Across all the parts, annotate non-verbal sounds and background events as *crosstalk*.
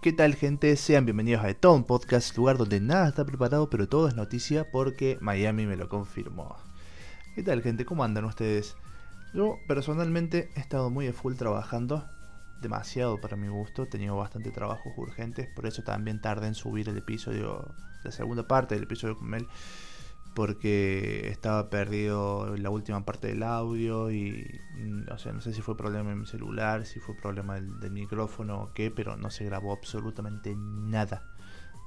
¿Qué tal gente? Sean bienvenidos a The Tom Podcast, lugar donde nada está preparado pero todo es noticia porque Miami me lo confirmó. ¿Qué tal gente? ¿Cómo andan ustedes? Yo personalmente he estado muy a full trabajando, demasiado para mi gusto, he tenido bastante trabajos urgentes, por eso también tardé en subir el episodio, la segunda parte del episodio con Mel porque estaba perdido la última parte del audio y mm, o sea no sé si fue problema en mi celular si fue problema del, micrófono o qué pero no se grabó absolutamente nada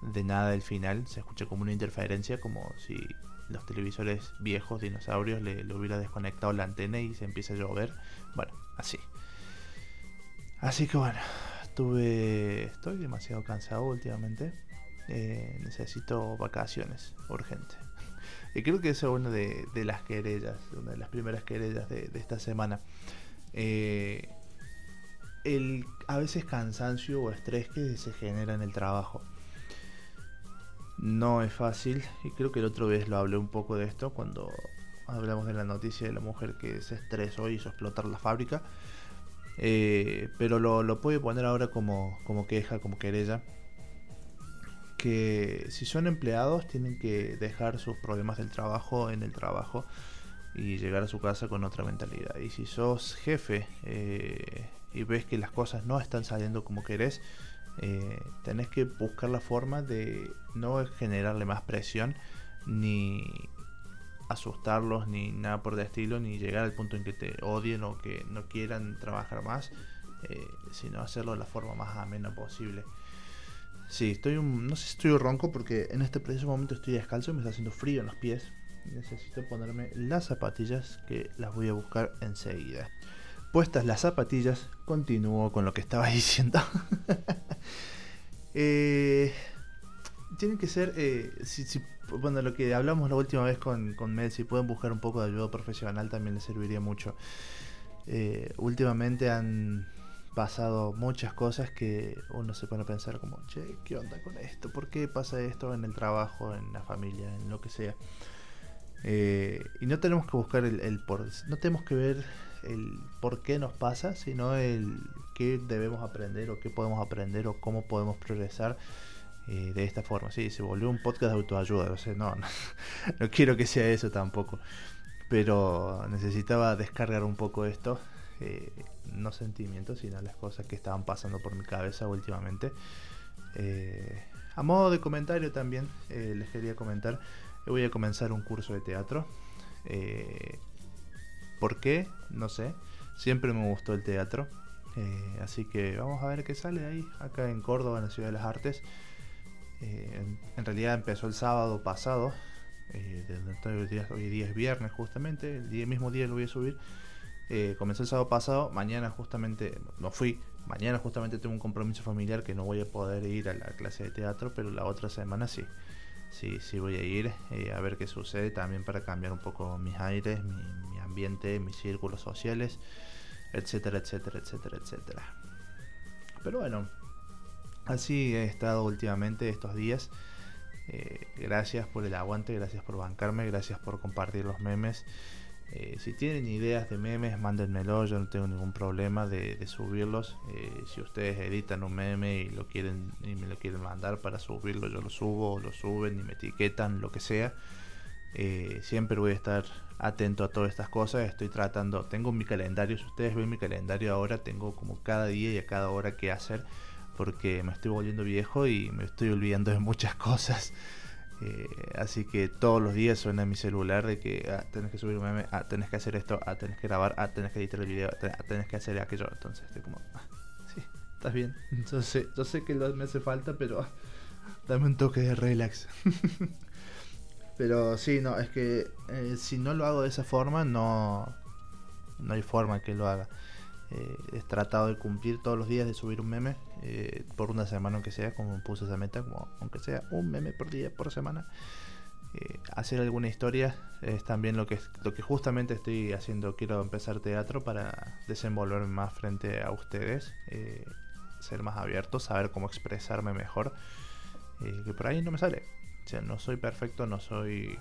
de nada del final. Se escucha como una interferencia como si los televisores viejos dinosaurios le, hubiera desconectado la antena y se empieza a llover. Bueno así. Así que bueno estuve estoy demasiado cansado últimamente. Eh, necesito vacaciones urgente y creo que eso es una de, las querellas, una de las primeras querellas de, esta semana. Eh, el a veces cansancio o estrés que se genera en el trabajo. No es fácil, y creo que el otro vez lo hablé un poco de esto cuando hablamos de la noticia de la mujer que se estresó y hizo explotar la fábrica. Eh, pero lo, lo puede poner ahora como, como queja, como querella que si son empleados tienen que dejar sus problemas del trabajo en el trabajo y llegar a su casa con otra mentalidad. Y si sos jefe eh, y ves que las cosas no están saliendo como querés, eh, tenés que buscar la forma de no generarle más presión ni asustarlos ni nada por el estilo ni llegar al punto en que te odien o que no quieran trabajar más eh, sino hacerlo de la forma más amena posible Sí, estoy un, no sé si estoy ronco porque en este preciso momento estoy descalzo y me está haciendo frío en los pies. Necesito ponerme las zapatillas que las voy a buscar enseguida. Puestas las zapatillas, continúo con lo que estaba *laughs* diciendo. eh, tienen que ser, eh, bueno, lo que hablamos la última vez con, con Mel, si pueden buscar un poco de ayuda profesional también les serviría mucho. Eh, últimamente han pasado muchas cosas que uno se pone a pensar como, che, ¿qué onda con esto? ¿Por qué pasa esto en el trabajo, en la familia, en lo que sea? Eh, y no tenemos que buscar el, por, no tenemos que ver el por qué nos pasa, sino el qué debemos aprender o qué podemos aprender o cómo podemos progresar eh, de esta forma. Sí, se volvió un podcast de autoayuda, o sea, no, *laughs* no, no quiero que sea eso tampoco, pero necesitaba descargar un poco esto eh, no sentimientos, sino las cosas que estaban pasando por mi cabeza últimamente. Eh, a modo de comentario también eh, les quería comentar, voy a comenzar un curso de teatro. ¿Por qué? No sé. Siempre me gustó el teatro. así que vamos a ver qué sale ahí, acá en Córdoba, en la Ciudad de las Artes. En, realidad empezó el sábado pasado. hoy, día, hoy es viernes justamente. El mismo día lo voy a subir. Eh, comenzó el sábado pasado, mañana justamente, no fui, mañana justamente tengo un compromiso familiar que no voy a poder ir a la clase de teatro, pero la otra semana sí, sí, sí voy a ir eh, a ver qué sucede también para cambiar un poco mis aires, mi, ambiente, mis círculos sociales, etcétera, etcétera, etcétera, etcétera. Pero bueno, así he estado últimamente estos días. Eh, gracias por el aguante, gracias por bancarme, gracias por compartir los memes. Eh, si tienen ideas de memes, mándenmelo, yo no tengo ningún problema de, subirlos. Eh, si ustedes editan un meme y lo quieren y me lo quieren mandar para subirlo, yo lo subo, lo suben y me etiquetan, lo que sea. Eh, siempre voy a estar atento a todas estas cosas. Estoy tratando, tengo mi calendario. Si ustedes ven mi calendario ahora, tengo como cada día y a cada hora que hacer porque me estoy volviendo viejo y me estoy olvidando de muchas *laughs* cosas. Eh, así que todos los días suena en mi celular de que ah, tenés que subir un meme, ah, tenés que hacer esto, ah, tenés que grabar, ah, tenés que editar el video, ah, tenés que hacer aquello. Entonces estoy como, ah, estás bien. *laughs* Entonces, yo sé que me hace falta, pero *laughs* dame un toque de relax. *laughs* pero sí, no, es que eh, si no lo hago de esa forma, no, no hay forma que lo haga. Eh, he tratado de cumplir todos los días de subir un meme eh, por una semana aunque sea, como puse esa meta, como aunque sea un meme por día, por semana. Eh, hacer alguna historia es también lo que, lo que justamente estoy haciendo. Quiero empezar teatro para desenvolverme más frente a ustedes, ser más abierto, saber cómo expresarme mejor. que por ahí no me sale. O sea, no soy perfecto, no soy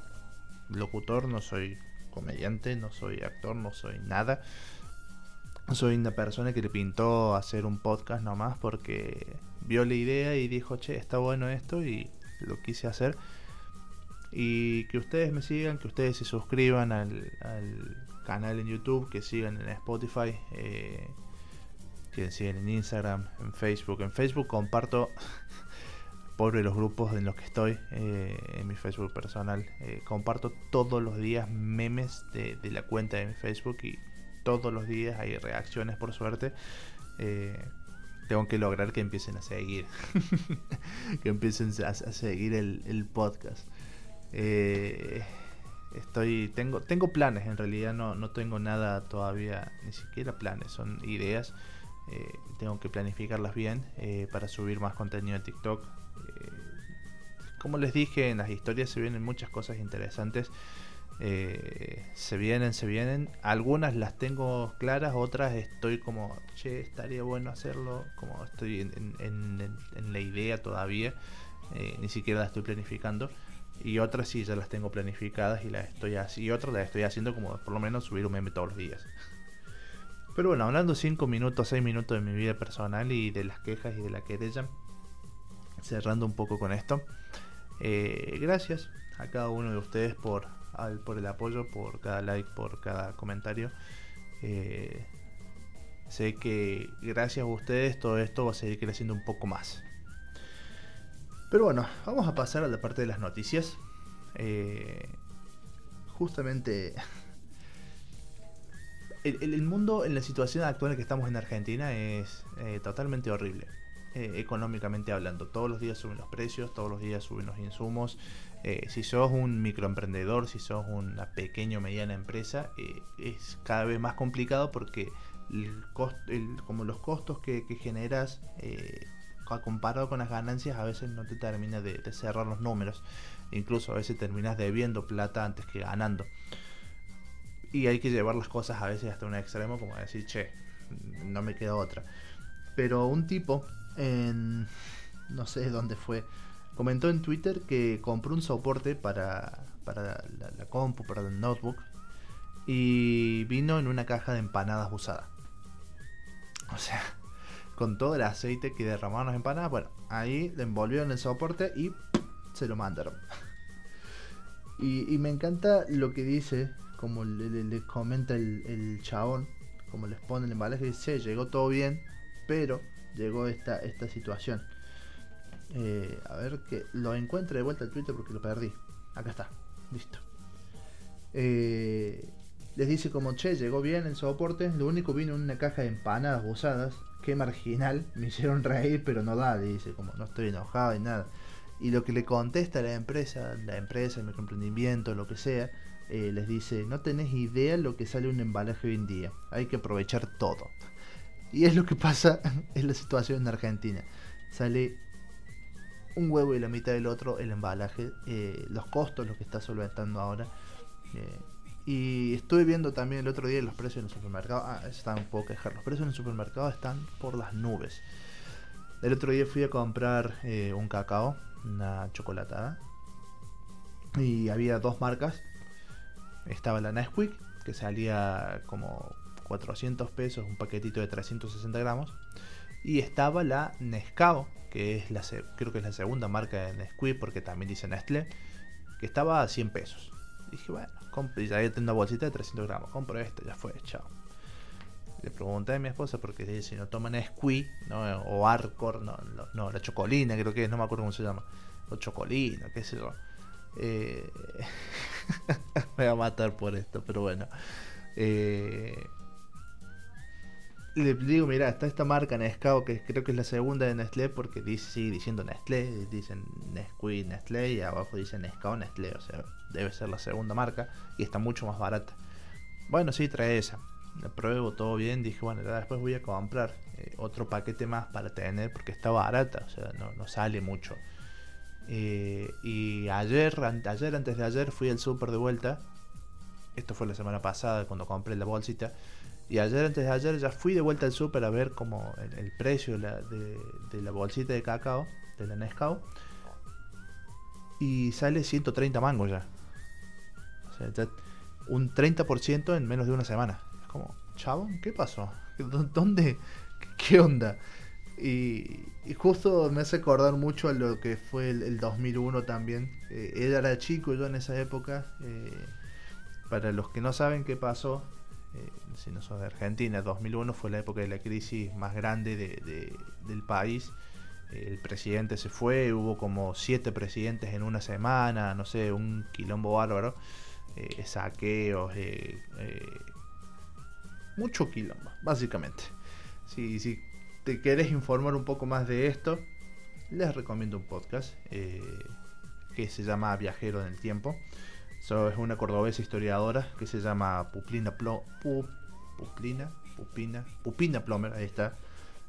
locutor, no soy comediante, no soy actor, no soy nada. Soy una persona que le pintó hacer un podcast nomás porque vio la idea y dijo, che, está bueno esto y lo quise hacer. Y que ustedes me sigan, que ustedes se suscriban al, canal en YouTube, que sigan en Spotify, eh, que sigan en Instagram, en Facebook. En Facebook comparto *laughs* pobre los grupos en los que estoy, eh, en mi Facebook personal. Eh, comparto todos los días memes de, la cuenta de mi Facebook y todos los días hay reacciones por suerte. Eh, tengo que lograr que empiecen a seguir, *laughs* que empiecen a, seguir el, podcast. estoy, tengo, tengo planes, en realidad no, no tengo nada todavía, ni siquiera planes, son ideas. tengo que planificarlas bien para subir más contenido en TikTok, eh, como les dije, en las historias se vienen muchas cosas interesantes. Eh, se vienen, se vienen. Algunas las tengo claras, otras estoy como, che, estaría bueno hacerlo. Como estoy en, la idea todavía, eh, ni siquiera las estoy planificando. Y otras sí ya las tengo planificadas y las estoy así. Y otras las estoy haciendo como por lo menos subir un meme todos los días. Pero bueno, hablando 5 minutos, 6 minutos de mi vida personal y de las quejas y de la querella cerrando un poco con esto. Eh, gracias a cada uno de ustedes por, por el apoyo, por cada like, por cada comentario. Eh, sé que gracias a ustedes todo esto va a seguir creciendo un poco más. Pero bueno, vamos a pasar a la parte de las noticias. Eh, justamente *laughs* el, mundo en la situación actual en que estamos en Argentina es totalmente horrible. Eh, económicamente hablando. Todos los días suben los precios, todos los días suben los insumos. Eh, si sos un microemprendedor, si sos una pequeña o mediana empresa, eh, es cada vez más complicado porque como los costos que, generas comparado con las ganancias a veces no te termina de, cerrar los números. Incluso a veces terminas debiendo plata antes que ganando. Y hay que llevar las cosas a veces hasta un extremo como decir, che, no me queda otra. Pero un tipo en no sé dónde fue, comentó en Twitter que compró un soporte para, para la, compu, para el notebook, y vino en una caja de empanadas usada. O sea, con todo el aceite que derramaron las empanadas, bueno, ahí le envolvieron el soporte y se lo mandaron. *laughs* Y, me encanta lo que dice, como le, comenta el, el, chabón, como les pone el embalaje, dice, llegó todo bien, pero llegó esta, esta situación. Eh, a ver que lo encuentre de vuelta al Twitter porque lo perdí. Acá está, listo. Eh, les dice como, che, llegó bien el soporte, lo único vino en una caja de empanadas usadas, qué marginal, me hicieron reír, pero no da, dice, como no estoy enojado y nada. Y lo que le contesta la empresa, la empresa, el microemprendimiento, lo que sea, eh, les dice, no tenés idea lo que sale un embalaje hoy en día, hay que aprovechar todo. Y es lo que pasa *laughs* en la situación en Argentina. Sale un huevo y la mitad del otro el embalaje, eh, los costos, lo que está solventando ahora. Eh, y estuve viendo también el otro día los precios en el supermercado. Ah, están poco quejar. Los precios en el supermercado están por las nubes. El otro día fui a comprar eh, un cacao, una chocolatada. Y había dos marcas. Estaba la Nesquik, que salía como 400 pesos, un paquetito de 360 gramos. Y estaba la Nescao, que es la creo que es la segunda marca de Nesquik, porque también dice Nestlé, que estaba a 100 pesos. dije, bueno, ya tengo una bolsita de 300 gramos, compro esta, ya fue, chao. Le pregunté a mi esposa porque si no toman Nesquik, ¿no? o Arcor, no, no, la Chocolina, creo que es, no me acuerdo cómo se llama, o Chocolina, qué sé yo. Eh, *laughs* me va a matar por esto, pero bueno. Eh, le digo, mira, está esta marca Nescao, que creo que es la segunda de Nestlé, porque dice, sigue diciendo Nestlé, dicen Nesquik, Nestlé, y abajo dice Nescao, Nestlé, o sea, debe ser la segunda marca, y está mucho más barata. Bueno, sí, trae esa. La pruebo todo bien, dije, bueno, después voy a comprar eh, otro paquete más para tener, porque está barata, o sea, no, sale mucho. Eh, y ayer, ayer, antes de ayer, fui al super de vuelta. Esto fue la semana pasada cuando compré la bolsita. Y ayer, antes de ayer, ya fui de vuelta al súper a ver como el, precio de la, bolsita de cacao, de la Nescau. Y sale 130 mangos ya. O sea, un 30% en menos de una semana. Es como, chavo, ¿qué pasó? ¿Dónde? ¿Qué onda? Y, justo me hace acordar mucho a lo que fue el, 2001 también. Eh, él era chico yo en esa época. Eh, para los que no saben qué pasó, eh, si no son de Argentina, 2001 fue la época de la crisis más grande del país. El presidente se fue, hubo como siete presidentes en una semana, no sé, un quilombo bárbaro, saqueos, mucho quilombo, básicamente. Si, si te querés informar un poco más de esto, les recomiendo un podcast eh, que se llama Viajero en el Tiempo. Es una cordobesa historiadora que se llama Puplina Plo, Puplina, Pupina, Pupina Plomer, ahí está,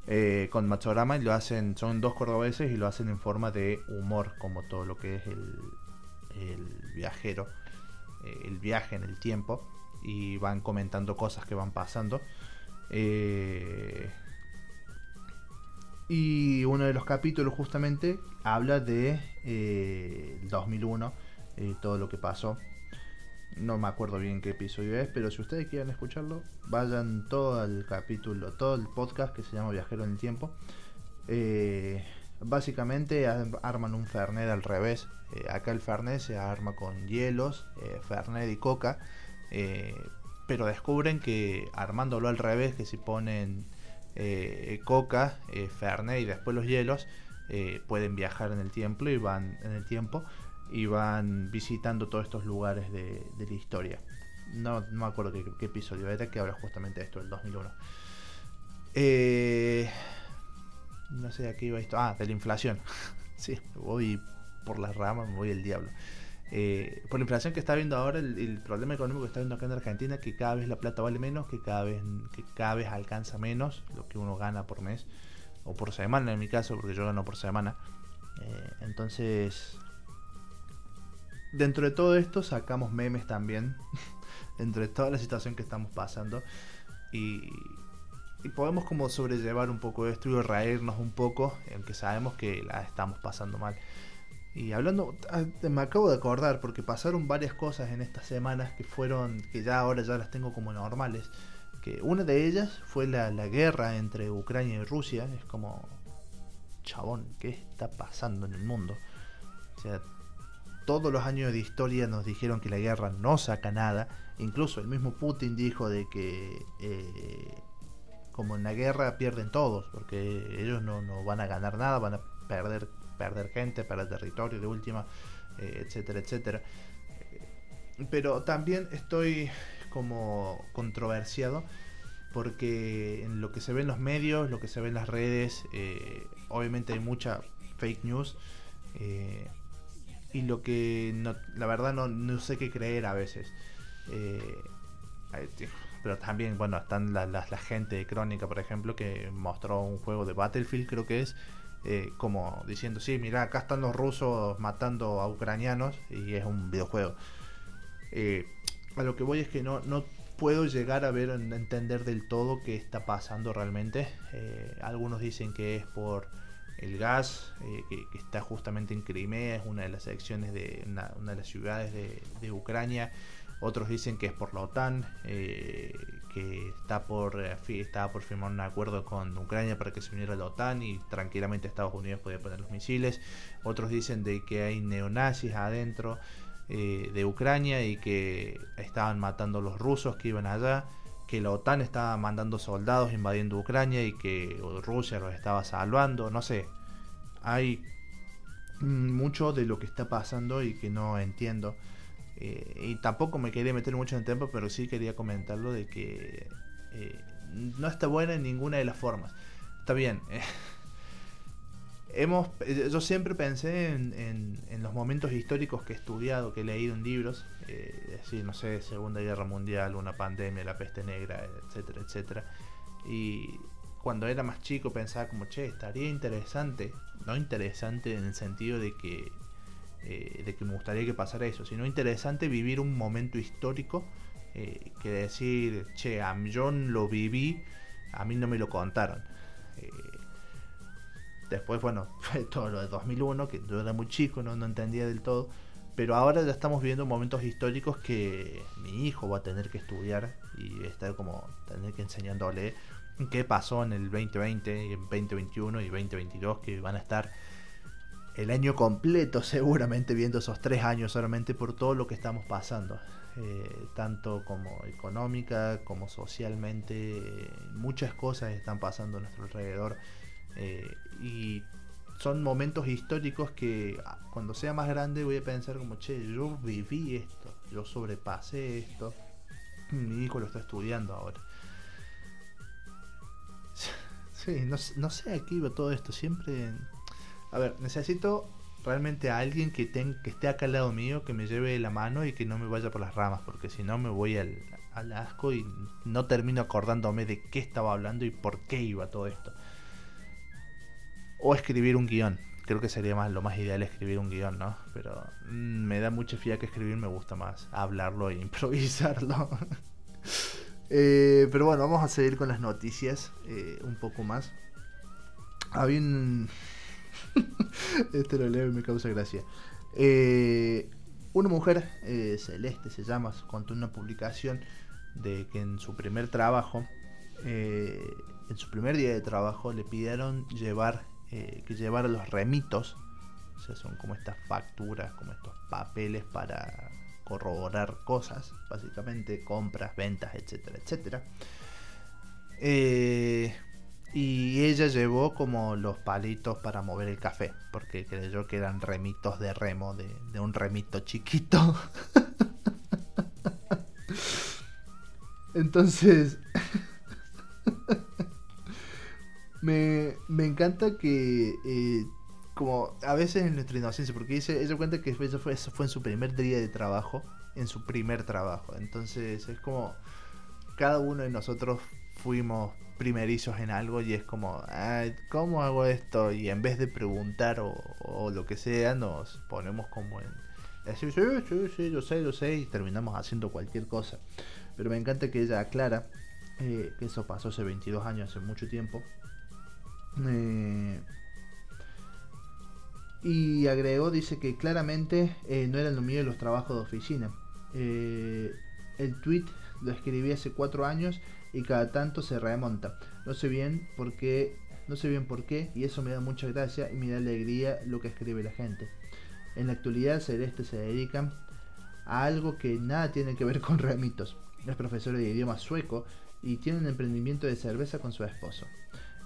eh, con Machorama y lo hacen, son dos cordobeses y lo hacen en forma de humor, como todo lo que es el, el viajero, eh, el viaje en el tiempo y van comentando cosas que van pasando. Eh, y uno de los capítulos justamente habla de eh, 2001, eh, todo lo que pasó. No me acuerdo bien qué episodio es, pero si ustedes quieren escucharlo, vayan todo el capítulo, todo el podcast que se llama Viajero en el Tiempo. Eh, básicamente arman un Fernet al revés. Eh, acá el Fernet se arma con hielos, Fernet y coca. pero descubren que armándolo al revés, que si ponen eh, Coca, eh, Fernet y después los hielos eh, pueden viajar en el tiempo y van en el tiempo y van visitando todos estos lugares de, la historia. No, me acuerdo qué, episodio era que habla justamente de esto, el 2001. no sé de qué iba esto. Ah, de la inflación. *laughs* sí, voy por las ramas, me voy el diablo. Eh, por la inflación que está viendo ahora, el, problema económico que está viendo acá en Argentina, que cada vez la plata vale menos, que cada vez, que cada vez alcanza menos lo que uno gana por mes, o por semana en mi caso, porque yo gano por semana. Eh, entonces, dentro de todo esto sacamos memes también, *laughs* dentro de toda la situación que estamos pasando, y, y podemos como sobrellevar un poco esto y reírnos un poco, aunque sabemos que la estamos pasando mal. Y hablando, ah, me acabo de acordar porque pasaron varias cosas en estas semanas que fueron, que ya ahora ya las tengo como normales. Que una de ellas fue la, guerra entre Ucrania y Rusia. Es como, chabón, ¿qué está pasando en el mundo? O sea, todos los años de historia nos dijeron que la guerra no saca nada. Incluso el mismo Putin dijo de que eh, como en la guerra pierden todos, porque ellos no, no van a ganar nada, van a perder perder gente, perder territorio de última, eh, etcétera, etcétera. Pero también estoy como controversiado porque en lo que se ve en los medios, lo que se ve en las redes, eh, obviamente hay mucha fake news. Y lo que la verdad no, sé qué creer a veces. pero también, bueno, están la, la, gente de Crónica, por ejemplo, que mostró un juego de Battlefield, creo que es, eh, como diciendo, sí, mira, acá están los rusos matando a ucranianos y es un videojuego. Eh, a lo que voy es que no, no puedo llegar a ver, entender del todo qué está pasando realmente. Eh, algunos dicen que es por el gas que, está justamente en Crimea, es una de las secciones de una, de las ciudades de, Ucrania. Otros dicen que es por la OTAN, eh, que está por, eh, estaba por firmar un acuerdo con Ucrania para que se uniera a la OTAN y tranquilamente Estados Unidos podía poner los misiles. Otros dicen de que hay neonazis adentro eh, de Ucrania y que estaban matando a los rusos que iban allá, que la OTAN estaba mandando soldados invadiendo Ucrania y que Rusia los estaba salvando, no sé. Hay mucho de lo que está pasando y que no entiendo. Eh, y tampoco me quería meter mucho en el tiempo, pero sí quería comentarlo de que eh, no está buena en ninguna de las formas. Está bien. Eh, hemos, yo siempre pensé en, en, los momentos históricos que he estudiado, que he leído en libros, eh, decir, no sé, Segunda Guerra Mundial, una pandemia, la peste negra, etcétera, etcétera. Y cuando era más chico pensaba como, che, estaría interesante, no interesante en el sentido de que eh, de que me gustaría que pasara eso, sino interesante vivir un momento histórico eh, que decir, che, a yo lo viví, a mí no me lo contaron. Eh, después, bueno, *laughs* fue todo lo de 2001, que yo era muy chico, no, entendía del todo, pero ahora ya estamos viendo momentos históricos que mi hijo va a tener que estudiar y estar como tener que enseñándole qué pasó en el 2020 y en 2021 y 2022 que van a estar el año completo seguramente viendo esos tres años solamente por todo lo que estamos pasando. Eh, tanto como económica como socialmente, muchas cosas están pasando a nuestro alrededor eh, y son momentos históricos que ah, cuando sea más grande voy a pensar como, che, yo viví esto, yo sobrepasé esto, mi hijo lo está estudiando ahora. *laughs* Sí, no, no sé a qué iba todo esto, siempre... A ver, necesito realmente a alguien que, que esté acá al lado mío, que me lleve la mano y que no me vaya por las ramas, porque si no me voy al, al asco y no termino acordándome de qué estaba hablando y por qué iba todo esto. O escribir un guion. Creo que sería más lo más ideal escribir un guion, ¿no? Pero mm, me da mucha fía que escribir, me gusta más hablarlo e *laughs* improvisarlo. *laughs* Eh, pero bueno, vamos a seguir con las noticias eh, un poco más. Había un... *laughs* este lo leo y me causa gracia. Eh, una mujer, eh, Celeste se llama, contó una publicación de que en su primer trabajo, eh, en su primer día de trabajo, le pidieron llevar, que llevara los remitos, o sea, son como estas facturas, como estos papeles para corroborar cosas, básicamente compras, ventas, etcétera, etcétera. Eh, y ella llevó como los palitos para mover el café, porque creyó que eran remitos de remo, de, un remito chiquito. *laughs* Entonces, *laughs* me, me, encanta que, eh, como a veces en nuestra inocencia, porque dice, ella cuenta que eso fue, eso fue en su primer día de trabajo, en su primer trabajo. Entonces, es como cada uno de nosotros fuimos primerizos en algo y es como, ¿cómo hago esto? Y en vez de preguntar o, lo que sea, nos ponemos como en decir, sí, sí, sí, yo sé, yo sé, y terminamos haciendo cualquier cosa. Pero me encanta que ella aclara eh, que eso pasó hace 22 años, hace mucho tiempo. Eh, y agregó, dice que claramente eh, no eran lo mío los trabajos de oficina. el tweet lo escribí hace 4 años y cada tanto se remonta. No sé bien por qué, no sé bien por qué, y eso me da mucha gracia y me da alegría lo que escribe la gente. En la actualidad Celeste se dedican a algo que nada tiene que ver con remitos. Es profesora de idioma sueco y tiene un emprendimiento de cerveza con su esposo.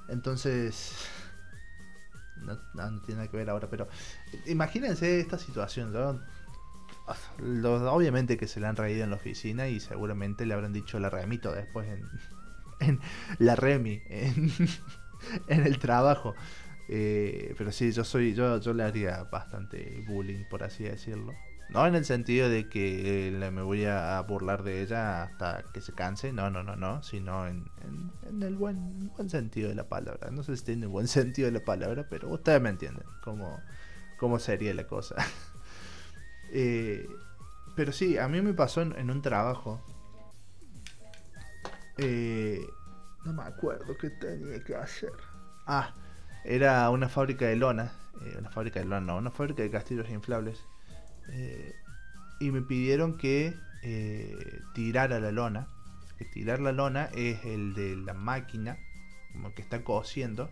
Entonces, no, tiene nada que ver ahora, pero imagínense esta situación. ¿no? obviamente que se le han reído en la oficina y seguramente le habrán dicho la remito después en, *laughs* la remi, *laughs* en, el trabajo. Eh, pero sí, yo soy, yo, yo le haría bastante bullying, por así decirlo. No en el sentido de que me voy a burlar de ella hasta que se canse, no, no, no, no, sino en, el buen, buen sentido de la palabra. No sé si tiene buen *laughs* sentido de la palabra, pero ustedes me entienden cómo, cómo sería la cosa. *laughs* Eh, pero sí, a mí me pasó en, un trabajo. Eh, no me acuerdo qué tenía que hacer. Ah, era una fábrica de lona. Eh, una fábrica de lona, no, una fábrica de castillos inflables. Y me pidieron que tirara la lona. Que tirar la lona es el de la máquina, como que está cosiendo.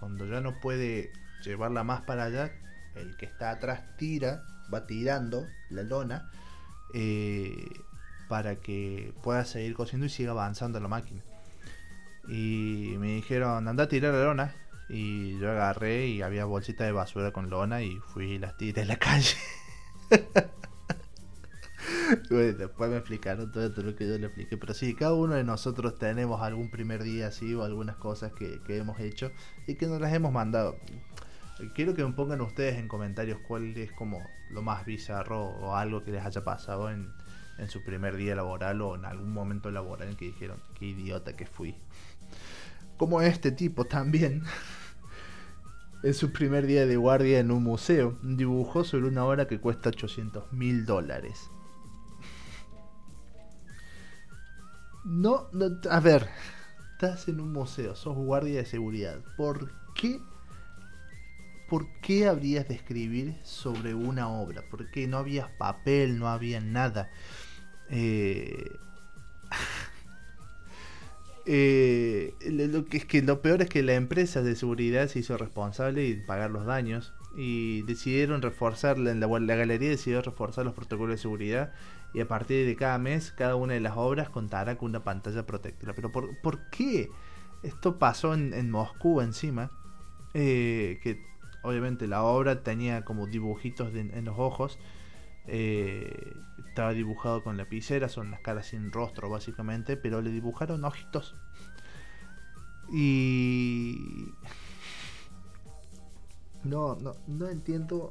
cuando ya no puede llevarla más para allá, el que está atrás tira va tirando la lona eh, para que pueda seguir cosiendo y siga avanzando la máquina. Y me dijeron, anda a tirar la lona. Y yo agarré y había bolsitas de basura con lona y fui y las tiré en la calle. *laughs* después me explicaron todo, lo que yo le expliqué. Pero sí, cada uno de nosotros tenemos algún primer día así o algunas cosas que, que hemos hecho y que nos las hemos mandado. Quiero que me pongan ustedes en comentarios cuál es como lo más bizarro o algo que les haya pasado en, su primer día laboral o en algún momento laboral en que dijeron, qué idiota que fui. Como este tipo también, *laughs* en su primer día de guardia en un museo, dibujó sobre una obra que cuesta 800 mil dólares. No, no, a ver, estás en un museo, sos guardia de seguridad. ¿Por qué ¿por qué habrías de escribir sobre una obra? Porque no había papel, no había nada. Eh, *laughs* eh, lo que es que lo peor es que la empresa de seguridad se hizo responsable de pagar los daños y decidieron reforzar la, la, galería decidió reforzar los protocolos de seguridad y a partir de cada mes cada una de las obras contará con una pantalla protectora. Pero ¿por, ¿por qué? Esto pasó en, Moscú encima, eh, que obviamente la obra tenía como dibujitos en los ojos. Eh, estaba dibujado con lapicera, son las caras sin rostro básicamente, pero le dibujaron ojitos. Y... *laughs* No, no, no entiendo.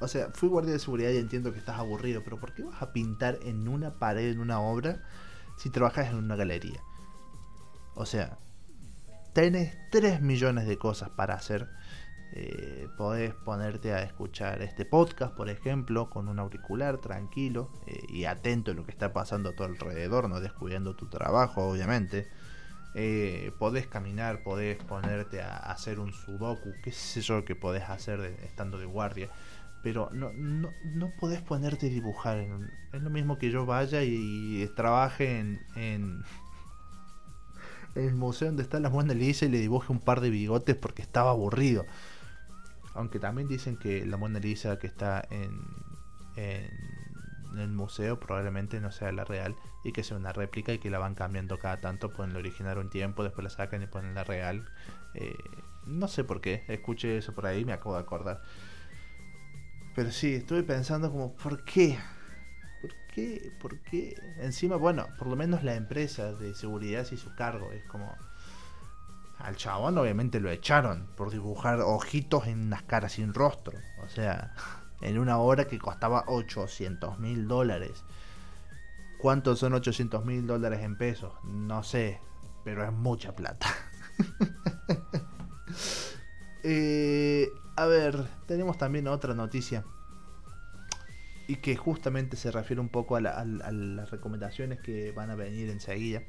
O sea, fui guardia de seguridad y entiendo que estás aburrido, pero ¿por qué vas a pintar en una pared, en una obra, si trabajas en una galería? O sea, tenés 3 millones de cosas para hacer eh, podés ponerte a escuchar este podcast, por ejemplo, con un auricular tranquilo eh, y atento a lo que está pasando a tu alrededor, no descuidando tu trabajo, obviamente. Eh, podés caminar, podés ponerte a hacer un sudoku, qué sé yo que podés hacer estando de guardia. Pero no, no, no podés ponerte a dibujar. es lo mismo que yo vaya y, trabaje en, en, el museo donde está la Mona Lisa y le dibuje un par de bigotes porque estaba aburrido. Aunque también dicen que la Mona Lisa que está en, en el museo probablemente no sea la real y que sea una réplica y que la van cambiando cada tanto. Pueden originar un tiempo, después la sacan y ponen la real. Eh, no sé por qué, escuché eso por ahí, me acabo de acordar. Pero sí, estuve pensando como, ¿por qué? ¿Por qué? ¿Por qué? Encima, bueno, por lo menos la empresa de seguridad y su cargo. Es como, al chabón obviamente lo echaron por dibujar ojitos en unas caras sin rostro. O sea, *laughs* en una obra que costaba 800 mil dólares. ¿Cuántos son 800 mil dólares en pesos? No sé, pero es mucha plata. *laughs* Eh, a ver, tenemos también otra noticia. Y que justamente se refiere un poco a, a las recomendaciones que van a venir enseguida.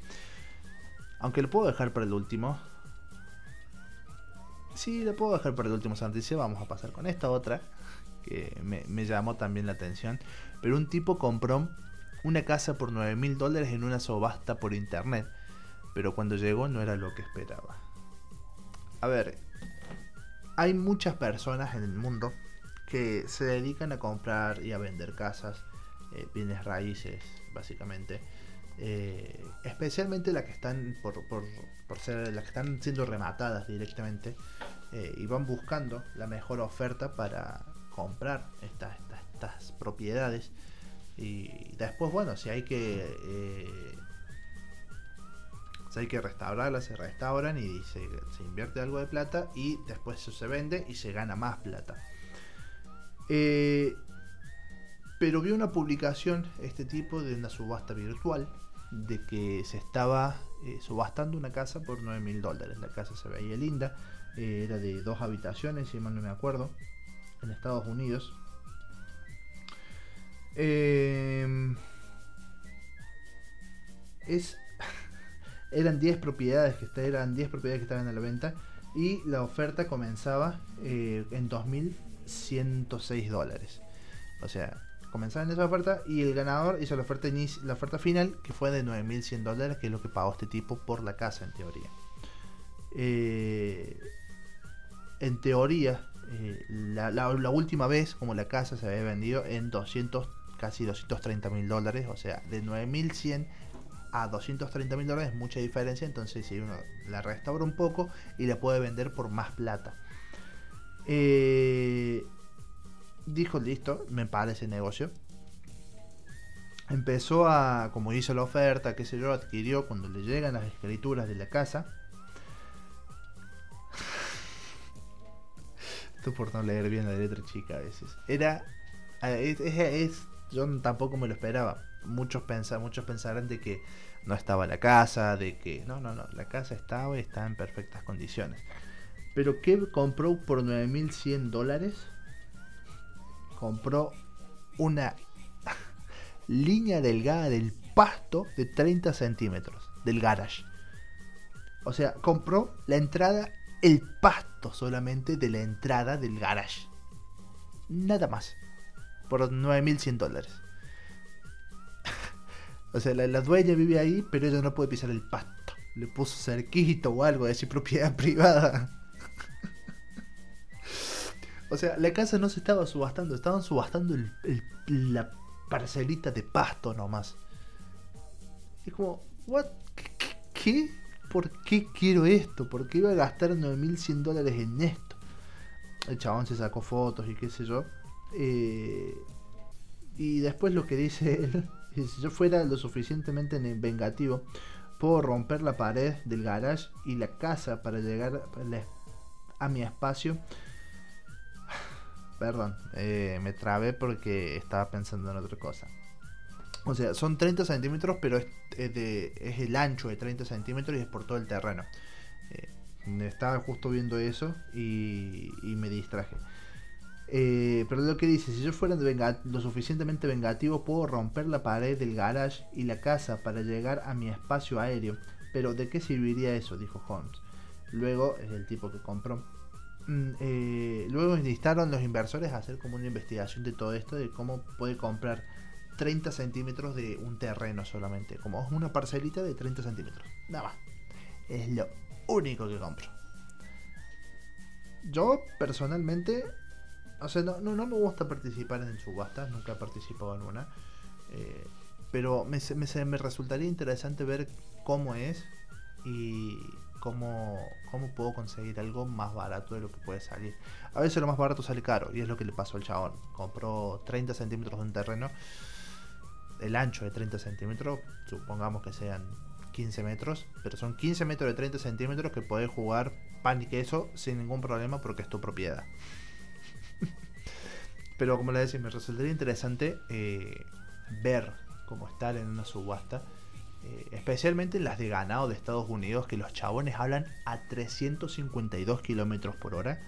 Aunque lo puedo dejar para el último Sí, le puedo dejar para el último noticia. Vamos a pasar con esta otra que me, llamó también la atención. Pero un tipo compró una casa por 9 mil dólares en una subasta por internet. Pero cuando llegó no era lo que esperaba. A ver, hay muchas personas en el mundo que se dedican a comprar y a vender casas, eh, bienes raíces, básicamente. Eh, especialmente las que están por, ser las que están siendo rematadas directamente eh, y van buscando la mejor oferta para comprar estas, estas, propiedades. Y después bueno si hay que eh, si hay que restaurarlas se restauran y se, se, invierte algo de plata y después eso se vende y se gana más plata. Pero vi una publicación este tipo de una subasta virtual de que se estaba eh, subastando una casa por 9 mil dólares. La casa se veía linda, eh, era de dos habitaciones, si mal no me acuerdo, en Estados Unidos. Em, es, *laughs* eran 10 propiedades que eran 10 propiedades que estaban a la venta y la oferta comenzaba eh, en 2.106 dólares. O sea, comenzaban esa oferta y el ganador hizo la oferta, la oferta final que fue de 9.100 dólares, que es lo que pagó este tipo por la casa en teoría. Eh, en teoría, eh, la, última vez como la casa se había vendido en 200, casi 230 mil dólares, o sea, de 9.100 a 230 mil dólares, mucha diferencia, entonces si uno la restaura un poco y la puede vender por más plata. Eh, dijo, listo, me parece negocio. Empezó a, como hizo la oferta, qué sé yo, adquirió cuando le llegan las escrituras de la casa. *laughs* Esto por no leer bien la letra chica a veces. Era, es, yo tampoco me lo esperaba. Muchos, pensan, muchos pensarán de que no estaba la casa, de que no, no, no, la casa estaba y está en perfectas condiciones. Pero ¿qué compró por 9.100 dólares? Compró una *laughs* línea delgada del pasto de 30 centímetros del garage. O sea, compró la entrada el pasto solamente de la entrada del garage. Nada más. Por 9.100 dólares. *laughs* o sea, la, dueña vive ahí, pero ella no puede pisar el pasto. Le puso cerquito o algo, de su propiedad *laughs* privada. O sea, la casa no se estaba subastando, estaban subastando la parcelita de pasto nomás. Y como, ¿what? ¿Qué? ¿Por qué quiero esto? ¿Por qué iba a gastar 9100 dólares en esto? El chabón se sacó fotos y qué sé yo. Eh, y después lo que dice él, *laughs* si yo fuera lo suficientemente vengativo, puedo romper la pared del garage y la casa para llegar a mi espacio. Perdón, eh, me trabé porque estaba pensando en otra cosa. O sea, son 30 centímetros, pero es, el ancho de 30 centímetros y es por todo el terreno. Eh, estaba justo viendo eso y, me distraje. Eh, pero lo que dice, si yo fuera lo suficientemente vengativo, puedo romper la pared del garage y la casa para llegar a mi espacio aéreo. Pero ¿de qué serviría eso? dijo Holmes. Luego, es el tipo que compró. Mm, eh, luego necesitaron los inversores a hacer como una investigación de todo esto, de cómo puede comprar 30 centímetros de un terreno solamente. Como una parcelita de 30 centímetros. Nada más. Es lo único que compro. Yo personalmente, o sea, no, me gusta participar en subastas, nunca he participado en una. Eh, pero me, resultaría interesante ver cómo es y cómo, cómo puedo conseguir algo más barato de lo que puede salir. A veces lo más barato sale caro y es lo que le pasó al chabón. Compró 30 centímetros de un terreno el ancho de 30 centímetros, supongamos que sean 15 metros, pero son 15 metros de 30 centímetros que podés jugar pan y queso sin ningún problema porque es tu propiedad. *laughs* pero como le decía, me resultaría interesante eh, ver cómo estar en una subasta. Eh, especialmente en las de ganado de Estados Unidos, que los chabones hablan a 352 kilómetros por hora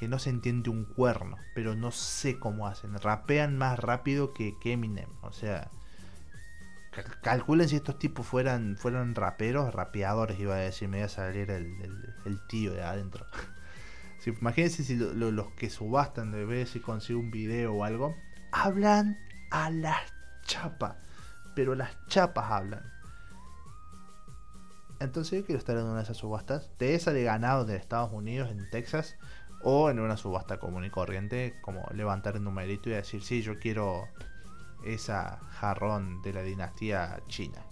que no se entiende un cuerno, pero no sé cómo hacen. Rapean más rápido que, Eminem. O sea, calculen si estos tipos fueran, fueran raperos, rapeadores, iba a decir, me iba a salir el, tío de adentro. *laughs* imagínense si los que subastan de ver si consigo un video o algo, hablan a las chapas, pero las chapas hablan. Entonces yo quiero estar en una de esas subastas. De esa de ganado de Estados Unidos, en Texas, o en una subasta común y corriente, como levantar el numerito y decir, sí, yo quiero esa jarrón de la dinastía china.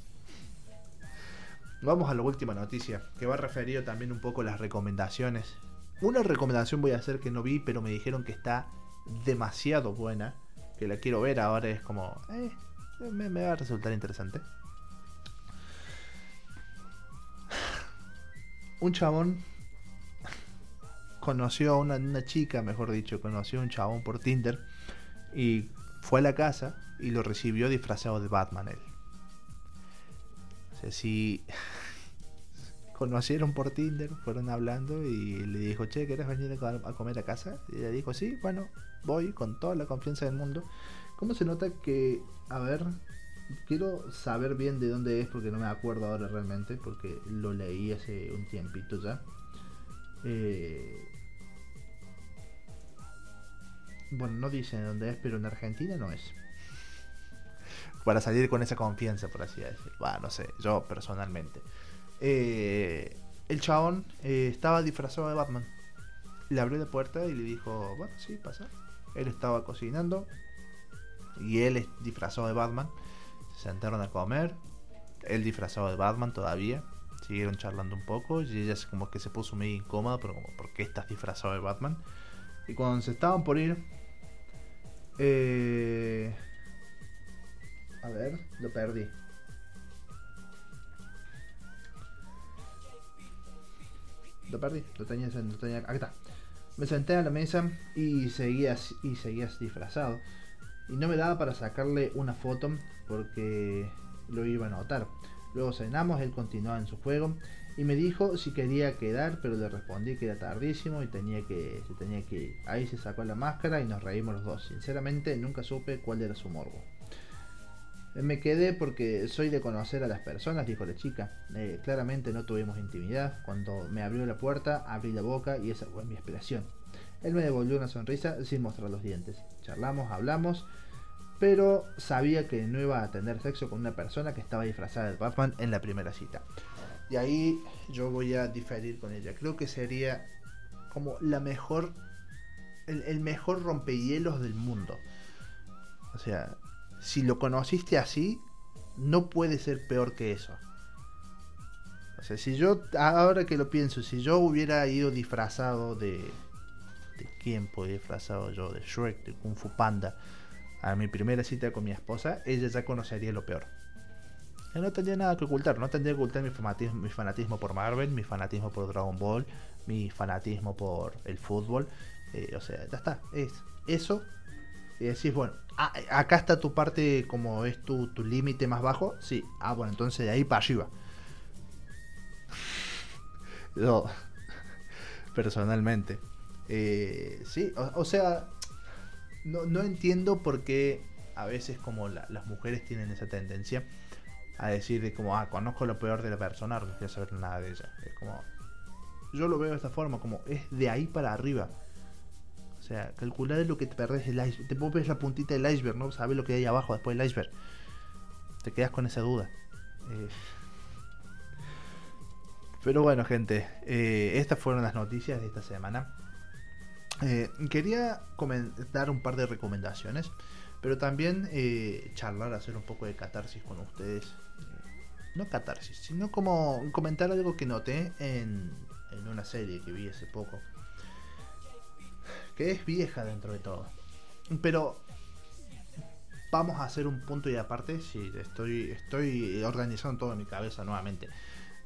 Vamos a la última noticia, que va referido también un poco a las recomendaciones. Una recomendación voy a hacer que no vi, pero me dijeron que está demasiado buena, que la quiero ver ahora, es como, eh, me, va a resultar interesante. Un chabón conoció a una, chica, mejor dicho, conoció a un chabón por Tinder y fue a la casa y lo recibió disfrazado de Batman él. O sea, si *laughs* conocieron por Tinder, fueron hablando y le dijo, che, ¿quieres venir a comer a casa? Y ella dijo, sí, bueno, voy con toda la confianza del mundo. ¿Cómo se nota que, a ver, quiero saber bien de dónde es porque no me acuerdo ahora realmente, porque lo leí hace un tiempito ya. Eh, bueno, no dicen dónde es, pero en Argentina no es. Para salir con esa confianza, por así decirlo. Bueno, no sé, yo personalmente. Eh, el chabón eh, estaba disfrazado de Batman. Le abrió la puerta y le dijo, bueno, sí, pasa. Él estaba cocinando y él es disfrazado de Batman. Se sentaron a comer. Él disfrazado de Batman todavía. Siguieron charlando un poco y ella como que se puso medio incómoda, pero como, ¿por qué estás disfrazado de Batman? Y cuando se estaban por ir, eh... A ver, lo perdí. Lo perdí, lo tenía, lo tenía, aquí está. Me senté a la mesa y seguías y seguías disfrazado. Y no me daba para sacarle una foto porque lo iba a notar. Luego cenamos, él continuaba en su juego y me dijo si quería quedar, pero le respondí que era tardísimo y tenía que, se tenía que ir. Ahí se sacó la máscara y nos reímos los dos. Sinceramente nunca supe cuál era su morbo. Me quedé porque soy de conocer a las personas, dijo la chica. Eh, claramente no tuvimos intimidad. Cuando me abrió la puerta, abrí la boca y esa fue mi expresión. Él me devolvió una sonrisa sin mostrar los dientes. Charlamos, hablamos, pero sabía que no iba a tener sexo con una persona que estaba disfrazada de Batman en la primera cita. Y ahí yo voy a diferir con ella. Creo que sería como la mejor, el, el mejor rompehielos del mundo. O sea, si lo conociste así, no puede ser peor que eso. O sea, si yo, ahora que lo pienso, si yo hubiera ido disfrazado de... ¿De quién puede disfrazado yo? De Shrek, de Kung Fu Panda. A mi primera cita con mi esposa, ella ya conocería lo peor. Yo no tendría nada que ocultar, no tendría que ocultar mi fanatismo, mi fanatismo por Marvel, mi fanatismo por Dragon Ball, mi fanatismo por el fútbol. Eh, o sea, ya está. Es eso y decís, bueno, ah, acá está tu parte como es tu, tu límite más bajo. Sí, ah, bueno, entonces de ahí para arriba. *laughs* Yo, personalmente. Eh, sí, o, sea, no, entiendo por qué a veces como las mujeres tienen esa tendencia a decir de como, ah, conozco lo peor de la persona, no quiero saber nada de ella. Es como, yo lo veo de esta forma, como es de ahí para arriba. O sea, calcular lo que te perdés el iceberg. Te ves la puntita del iceberg, ¿no? Sabes lo que hay abajo después del iceberg. Te quedas con esa duda. Eh, pero bueno, gente, eh, estas fueron las noticias de esta semana. Eh, quería comentar un par de recomendaciones, pero también charlar, hacer un poco de catarsis con ustedes. no catarsis, sino como comentar algo que noté en, en una serie que vi hace poco que es vieja dentro de todo. Pero vamos a hacer un punto y aparte. Sí, estoy, estoy organizando todo en mi cabeza nuevamente.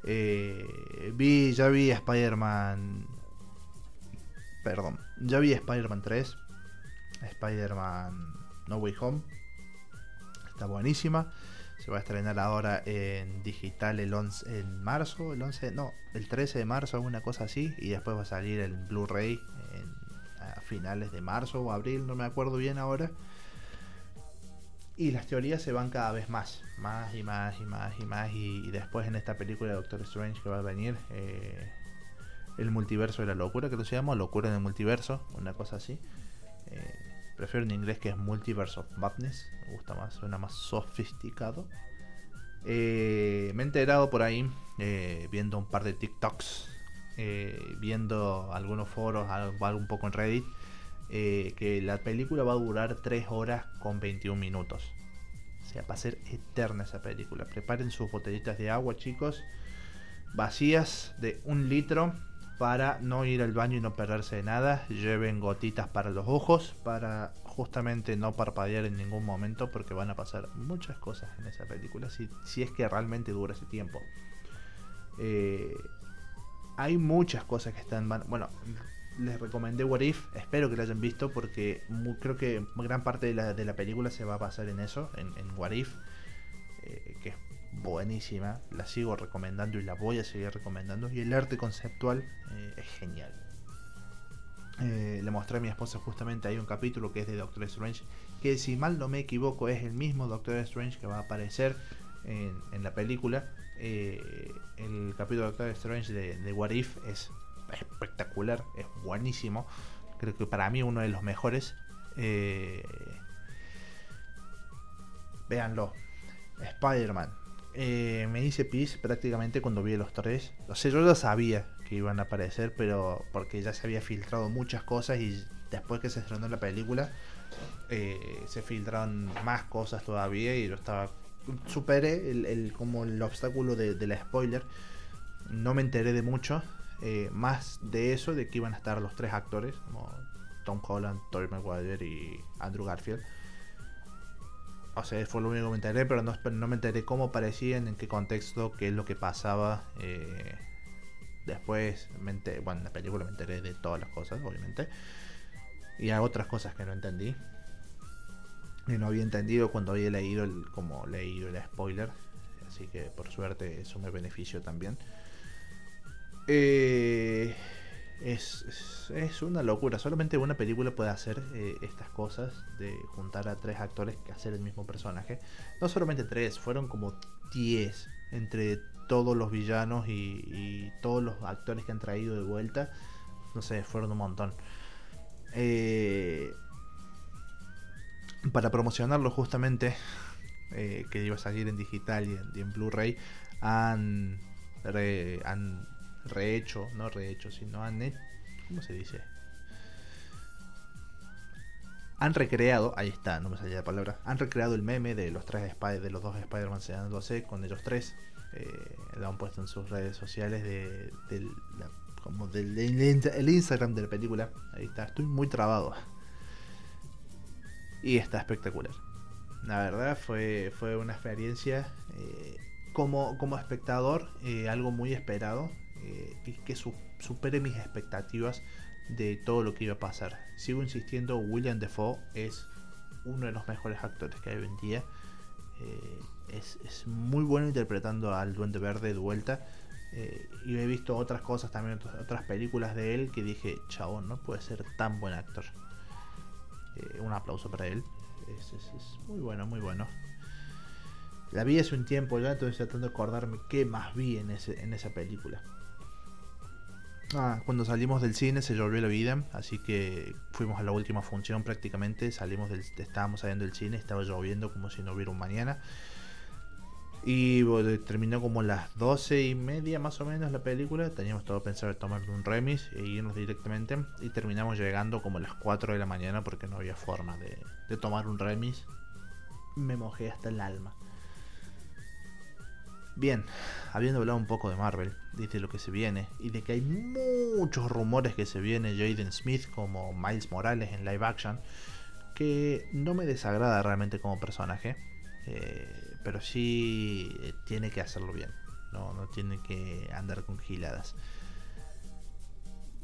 Eh, vi, ya vi Spider-Man. Perdón, ya vi Spider-Man 3. Spider-Man No Way Home. Está buenísima. Se va a estrenar ahora en digital el 11 en marzo, el 11, no, el 13 de marzo, alguna cosa así, y después va a salir el Blu-ray en finales de marzo o abril, no me acuerdo bien ahora. Y las teorías se van cada vez más, más y más y más y más. Y, después en esta película de Doctor Strange que va a venir, eh, el multiverso de la locura, que se llama, locura en el multiverso, una cosa así. Eh, prefiero en inglés que es Multiverse of Madness, me gusta más, suena más sofisticado. Eh, me he enterado por ahí, viendo un par de TikToks, viendo algunos foros, algo, un poco en Reddit, eh, que la película va a durar 3 horas con 21 minutos. O sea, va a ser eterna esa película. Preparen sus botellitas de agua, chicos. Vacías de un litro para no ir al baño y no perderse de nada. Lleven gotitas para los ojos para justamente no parpadear en ningún momento porque van a pasar muchas cosas en esa película si, si es que realmente dura ese tiempo. Eh, hay muchas cosas que están... Bueno, les recomendé What If, espero que lo hayan visto porque creo que gran parte de la, de la, película se va a pasar en eso, en, en What If, buenísima, la sigo recomendando y la voy a seguir recomendando y el arte conceptual eh, es genial. Eh, le mostré a mi esposa justamente hay un capítulo que es de Doctor Strange, que si mal no me equivoco es el mismo Doctor Strange que va a aparecer en, en la película. el capítulo de Doctor Strange de, de What If es espectacular, es buenísimo. Creo que para mí uno de los mejores. Eh, véanlo. Spider-Man. Eh, me hice pis prácticamente cuando vi los tres. O sea, yo ya sabía que iban a aparecer, pero porque ya se había filtrado muchas cosas y después que se estrenó la película, eh, se filtraron más cosas todavía y yo estaba. Superé el, como el obstáculo de, de la spoiler. No me enteré de mucho. Eh, más de eso, de que iban a estar los tres actores, como Tom Holland, Tobey Maguire y Andrew Garfield. O sea, fue lo único que me enteré, pero no, no me enteré cómo aparecían, en qué contexto, qué es lo que pasaba. Eh, después, me bueno, en la película me enteré de todas las cosas, obviamente. Y hay otras cosas que no entendí. Y no había entendido cuando había leído el, como leído el spoiler. Así que por suerte eso me benefició también. Eh, es, es, una locura. Solamente una película puede hacer eh, estas cosas de juntar a tres actores que hacer el mismo personaje. No solamente tres, fueron como diez entre todos los villanos y, todos los actores que han traído de vuelta. No sé, fueron un montón. Eh, para promocionarlo justamente, eh, que iba a salir en digital y en, Blu-ray, han, han rehecho, no rehecho, sino han ¿cómo se dice? Han recreado, ahí está, no me salía la palabra, han recreado el meme de los tres de los dos Spider-Man sedándose con ellos tres. Eh, lo han puesto en sus redes sociales de, como del, el Instagram de la película. Ahí está, estoy muy trabado. Y está espectacular. La verdad fue, fue una experiencia eh, como, como espectador, eh, algo muy esperado eh, que supere mis expectativas de todo lo que iba a pasar. Sigo insistiendo, William Defoe es uno de los mejores actores que hay hoy en día. Eh, es, muy bueno interpretando al Duende Verde de vuelta. Eh, y he visto otras cosas también, otras películas de él que dije, chabón, no puede ser tan buen actor. un aplauso para él. Es, muy bueno, muy bueno. La vi hace un tiempo ya, entonces tratando de acordarme qué más vi en, ese, en esa película. Ah, cuando salimos del cine se llovió la vida, así que fuimos a la última función prácticamente, salimos del, estábamos saliendo del cine, estaba lloviendo como si no hubiera un mañana. Y terminó como las doce y media más o menos la película. Teníamos todo pensado en tomar un remis e irnos directamente. Y terminamos llegando como las 4 de la mañana porque no había forma de, de tomar un remis. Me mojé hasta el alma. Bien, habiendo hablado un poco de Marvel, dice lo que se viene, y de que hay muchos rumores que se viene Jaden Smith como Miles Morales en live action, que no me desagrada realmente como personaje, eh, pero sí eh, tiene que hacerlo bien, no, no tiene que andar con giladas.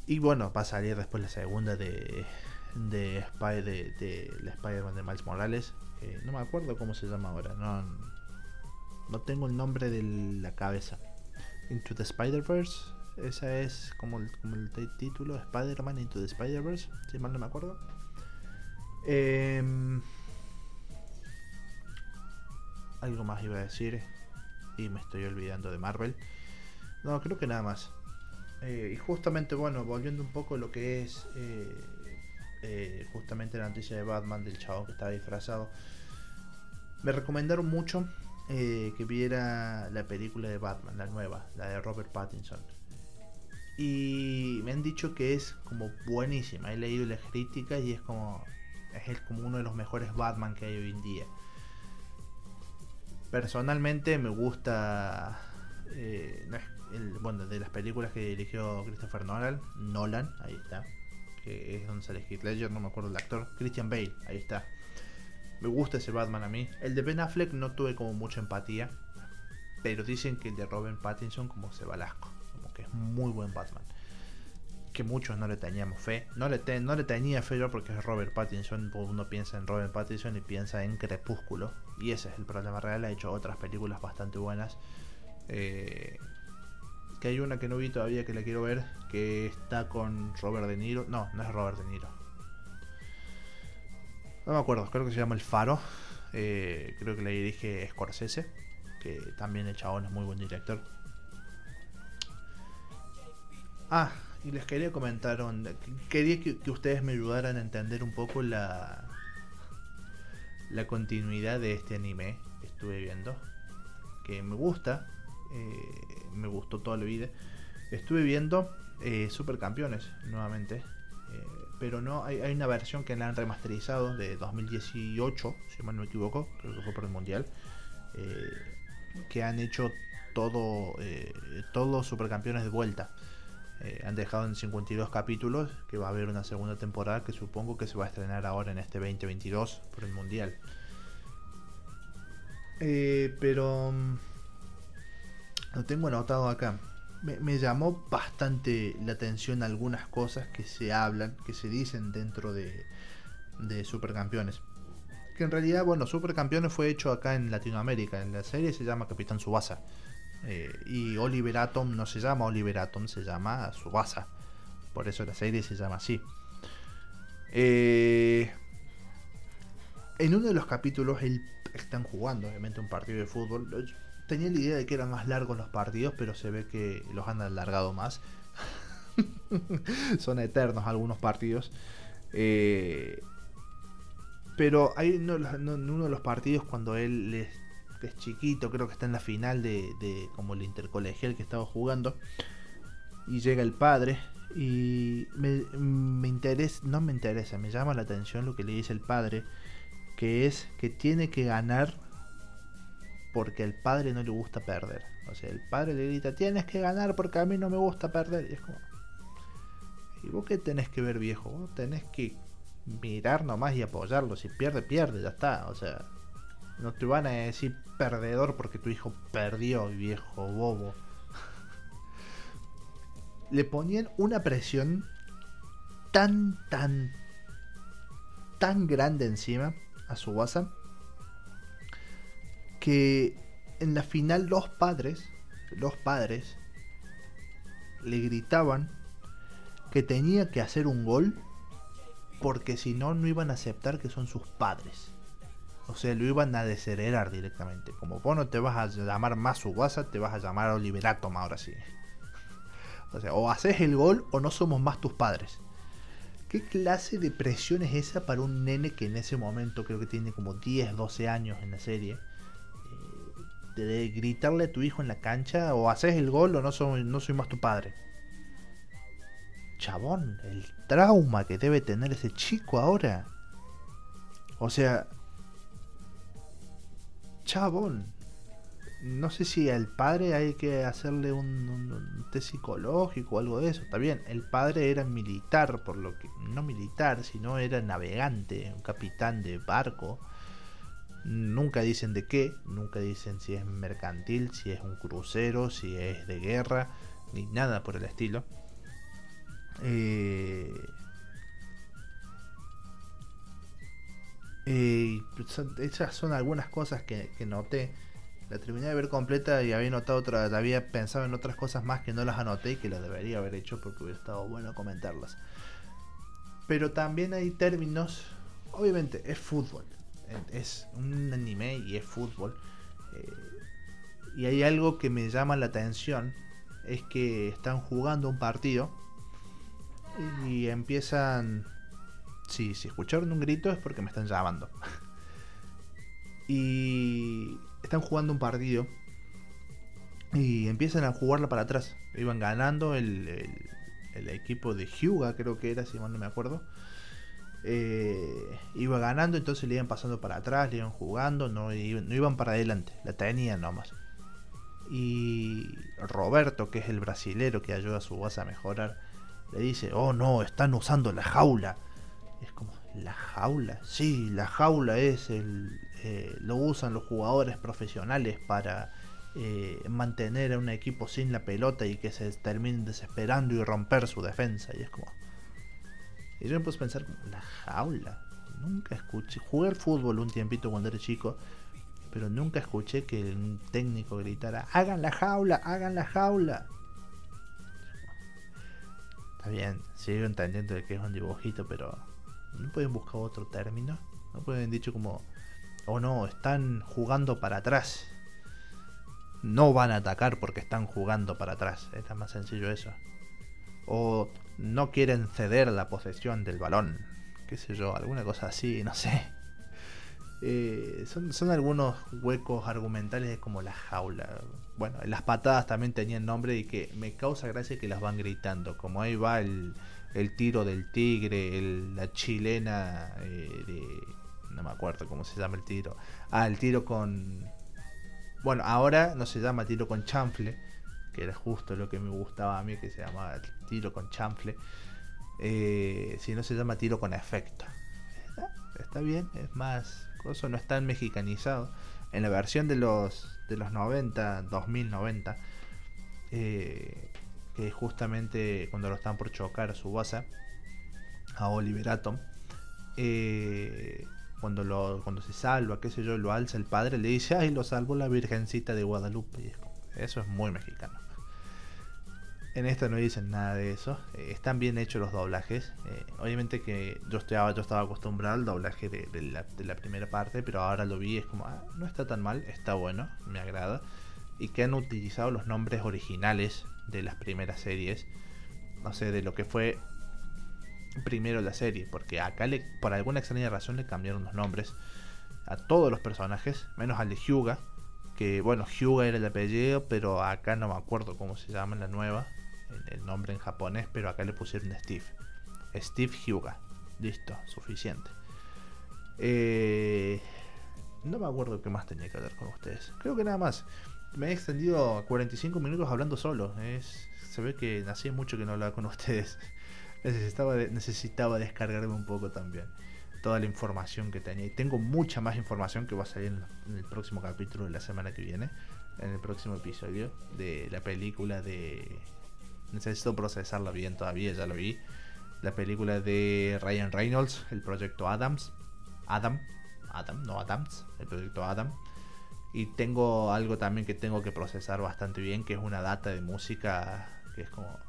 Y bueno, va a salir después la segunda de, de, de, de la Spider-Man de Miles Morales, no me acuerdo cómo se llama ahora, no no tengo el nombre de la cabeza. Into the Spider-Verse. Esa es como el, título, Spider-Man Into the Spider-Verse, si mal no me acuerdo. Em, algo más iba a decir y me estoy olvidando de Marvel. No, creo que nada más. Eh, y justamente, bueno, volviendo un poco a lo que es eh, eh, justamente la noticia de Batman del chavo que estaba disfrazado. Me recomendaron mucho eh, que viera la película de Batman, la nueva, la de Robert Pattinson. Y me han dicho que es como buenísima. He leído las críticas y es como es como uno de los mejores Batman que hay hoy en día. Personalmente me gusta eh, bueno, de las películas que dirigió Christopher Nolan, Nolan, ahí está, que es donde sale Heath Ledger, no me acuerdo el actor, Christian Bale, ahí está. Me gusta ese Batman a mí. El de Ben Affleck no tuve como mucha empatía. Pero dicen que el de Robin Pattinson como se balasco. Como que es muy buen Batman. Que muchos no le teníamos fe. No le, no le tenía fe yo porque es Robert Pattinson. Uno piensa en Robert Pattinson y piensa en Crepúsculo. Y ese es el problema real. Ha hecho otras películas bastante buenas. Eh, que hay una que no vi todavía que la quiero ver. Que está con Robert De Niro. No, no es Robert De Niro. No me acuerdo, creo que se llama El Faro. Eh, creo que le dirige Scorsese, que también el chabón es muy buen director. Ah, y les quería comentar, quería que, ustedes me ayudaran a entender un poco la, la continuidad de este anime que estuve viendo. Que me gusta, eh, me gustó toda la vida. Estuve viendo eh, Supercampeones nuevamente pero no hay, una versión que la han remasterizado de 2018, si mal no me equivoco, creo que fue por el mundial, eh, que han hecho todo eh, todos supercampeones de vuelta. Eh, han dejado en 52 capítulos, que va a haber una segunda temporada que supongo que se va a estrenar ahora en este 2022 por el mundial. pero mm, lo tengo anotado acá me, llamó bastante la atención algunas cosas que se hablan, que se dicen dentro de, de Supercampeones. Que en realidad, bueno, Supercampeones fue hecho acá en Latinoamérica. En la serie se llama Capitán Subasa. Eh, y Oliver Atom no se llama Oliver Atom, se llama Subasa. Por eso la serie se llama así. Eh, en uno de los capítulos él, están jugando, obviamente, un partido de fútbol. Tenía la idea de que eran más largos los partidos, pero se ve que los han alargado más. *laughs* Son eternos algunos partidos. Eh, pero hay uno, uno, de los partidos cuando él es, chiquito, creo que está en la final de, como el intercolegial que estaba jugando. Y llega el padre y me, me interesa, no me interesa, me llama la atención lo que le dice el padre, que es que tiene que ganar porque al padre no le gusta perder. O sea, el padre le grita, tienes que ganar porque a mí no me gusta perder. Y es como, ¿y vos qué tenés que ver, viejo? Tenés que mirar nomás y apoyarlo. Si pierde, pierde, ya está. O sea, no te van a decir perdedor porque tu hijo perdió, viejo bobo. *laughs* Le ponían una presión tan, tan, tan grande encima a su WhatsApp que en la final los padres, los padres, le gritaban que tenía que hacer un gol porque si no, no iban a aceptar que son sus padres. O sea, lo iban a desheredar directamente. Como vos no te vas a llamar WhatsApp, te vas a llamar Oliveratom ahora sí. *laughs* O sea, o haces el gol o no somos más tus padres. ¿Qué clase de presión es esa para un nene que en ese momento creo que tiene como 10, 12 años en la serie? De gritarle a tu hijo en la cancha, o haces el gol o no soy, no soy más tu padre chabón, el trauma que debe tener ese chico ahora. O sea, chabón, no sé si al padre hay que hacerle un, test psicológico o algo de eso. Está bien, el padre era militar, por lo que no militar, sino era navegante, un capitán de barco. Nunca dicen de qué, nunca dicen si es mercantil, si es un crucero, si es de guerra, ni nada por el estilo. Eh, eh, esas son algunas cosas que, noté. La terminé de ver completa y había notado otra, había pensado en otras cosas más que no las anoté y que las debería haber hecho porque hubiera estado bueno comentarlas. Pero también hay términos, obviamente es fútbol, es un anime y es fútbol. Eh, y hay algo que me llama la atención, es que están jugando un partido y empiezan... Sí, si escucharon un grito es porque me están llamando. *laughs* y están jugando un partido y empiezan a jugarla para atrás. Iban ganando el, el, equipo de Hyuga, creo que era, si mal no me acuerdo. Eh, iba ganando, entonces le iban pasando para atrás, le iban jugando, no no iban para adelante, la tenían nomás. Y Roberto, que es el brasilero que ayuda a su voz a mejorar, le dice, oh no, están usando la jaula. Es como, ¿la jaula? Sí, la jaula es el... Eh, lo usan los jugadores profesionales para eh, mantener a un equipo sin la pelota y que se terminen desesperando y romper su defensa. Y es como... Y yo me puse a pensar, la jaula. Nunca escuché. Jugué al fútbol un tiempito cuando era chico, pero nunca escuché que un técnico gritara, hagan la jaula, hagan la jaula. Está bien, sigo entendiendo que es un dibujito, pero ¿no pueden buscar otro término? ¿No pueden dicho como, oh no, están jugando para atrás? No van a atacar porque están jugando para atrás. Es más sencillo eso. O no quieren ceder la posesión del balón. Qué sé yo, alguna cosa así, no sé. Eh, son, son algunos huecos argumentales como la jaula. Bueno, las patadas también tenían nombre y que me causa gracia que las van gritando. Como ahí va el, el tiro del tigre, la chilena eh, de... No me acuerdo cómo se llama el tiro. Ah, el tiro con... Bueno, ahora no se llama tiro con chanfle, era justo lo que me gustaba a mí, que se llamaba tiro con chanfle. Eh, si no se llama tiro con efecto. Está bien, es más eso no es tan mexicanizado. En la versión de los, de los 90, 2090, eh, que justamente cuando lo están por chocar a su base, a Oliver Atom, eh, cuando, lo, cuando se salva, qué sé yo, lo alza el padre, le dice, ay, lo salvó la Virgencita de Guadalupe. eso es muy mexicano. En esta no dicen nada de eso. Eh, están bien hechos los doblajes. Eh, obviamente que yo yo estaba acostumbrado al doblaje de, la, primera parte, pero ahora lo vi es como, ah, no está tan mal, está bueno, me agrada. Y que han utilizado los nombres originales de las primeras series. No sé, de lo que fue primero la serie. Porque acá le, por alguna extraña razón le cambiaron los nombres a todos los personajes, menos al de Hyuga. Que bueno, Hyuga era el apellido, pero acá no me acuerdo cómo se llama en la nueva el nombre en japonés, pero acá le pusieron Steve. Steve Hyuga. Listo, suficiente. Eh, no me acuerdo qué más tenía que hablar con ustedes. Creo que nada más. Me he extendido 45 minutos hablando solo. Es, se ve que nací mucho que no hablaba con ustedes. *laughs* Necesitaba, necesitaba descargarme un poco también. Toda la información que tenía. Y tengo mucha más información que va a salir en el próximo capítulo de la semana que viene. En el próximo episodio de la película de necesito procesarla bien todavía, ya lo vi. La película de Ryan Reynolds, el proyecto Adams. Adam, Adam, no Adams, el proyecto Adam. Y tengo algo también que tengo que procesar bastante bien, que es una data de música que es como...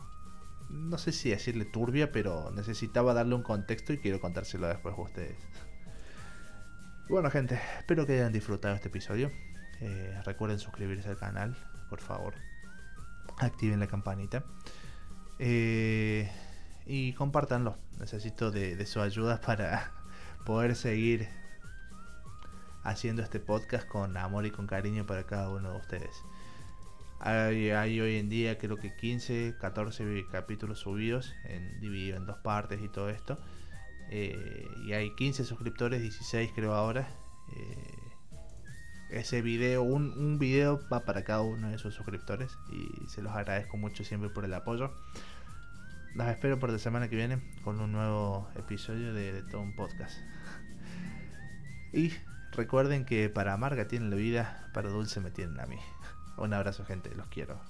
No sé si decirle turbia, pero necesitaba darle un contexto y quiero contárselo después a ustedes. Bueno gente, espero que hayan disfrutado este episodio. Eh, recuerden suscribirse al canal, por favor activen la campanita eh, y compártanlo. Necesito de, su ayuda para *laughs* poder seguir haciendo este podcast con amor y con cariño para cada uno de ustedes. Hay, hoy en día creo que 15, 14 capítulos subidos, en, dividido en dos partes y todo esto. Eh, y hay 15 suscriptores, 16 creo ahora. Eh, ese video, un, un video va para cada uno de esos suscriptores y se los agradezco mucho siempre por el apoyo. Los espero por la semana que viene con un nuevo episodio de, un podcast. Y recuerden que para amarga tienen la vida, para dulce me tienen a mí. Un abrazo gente, los quiero.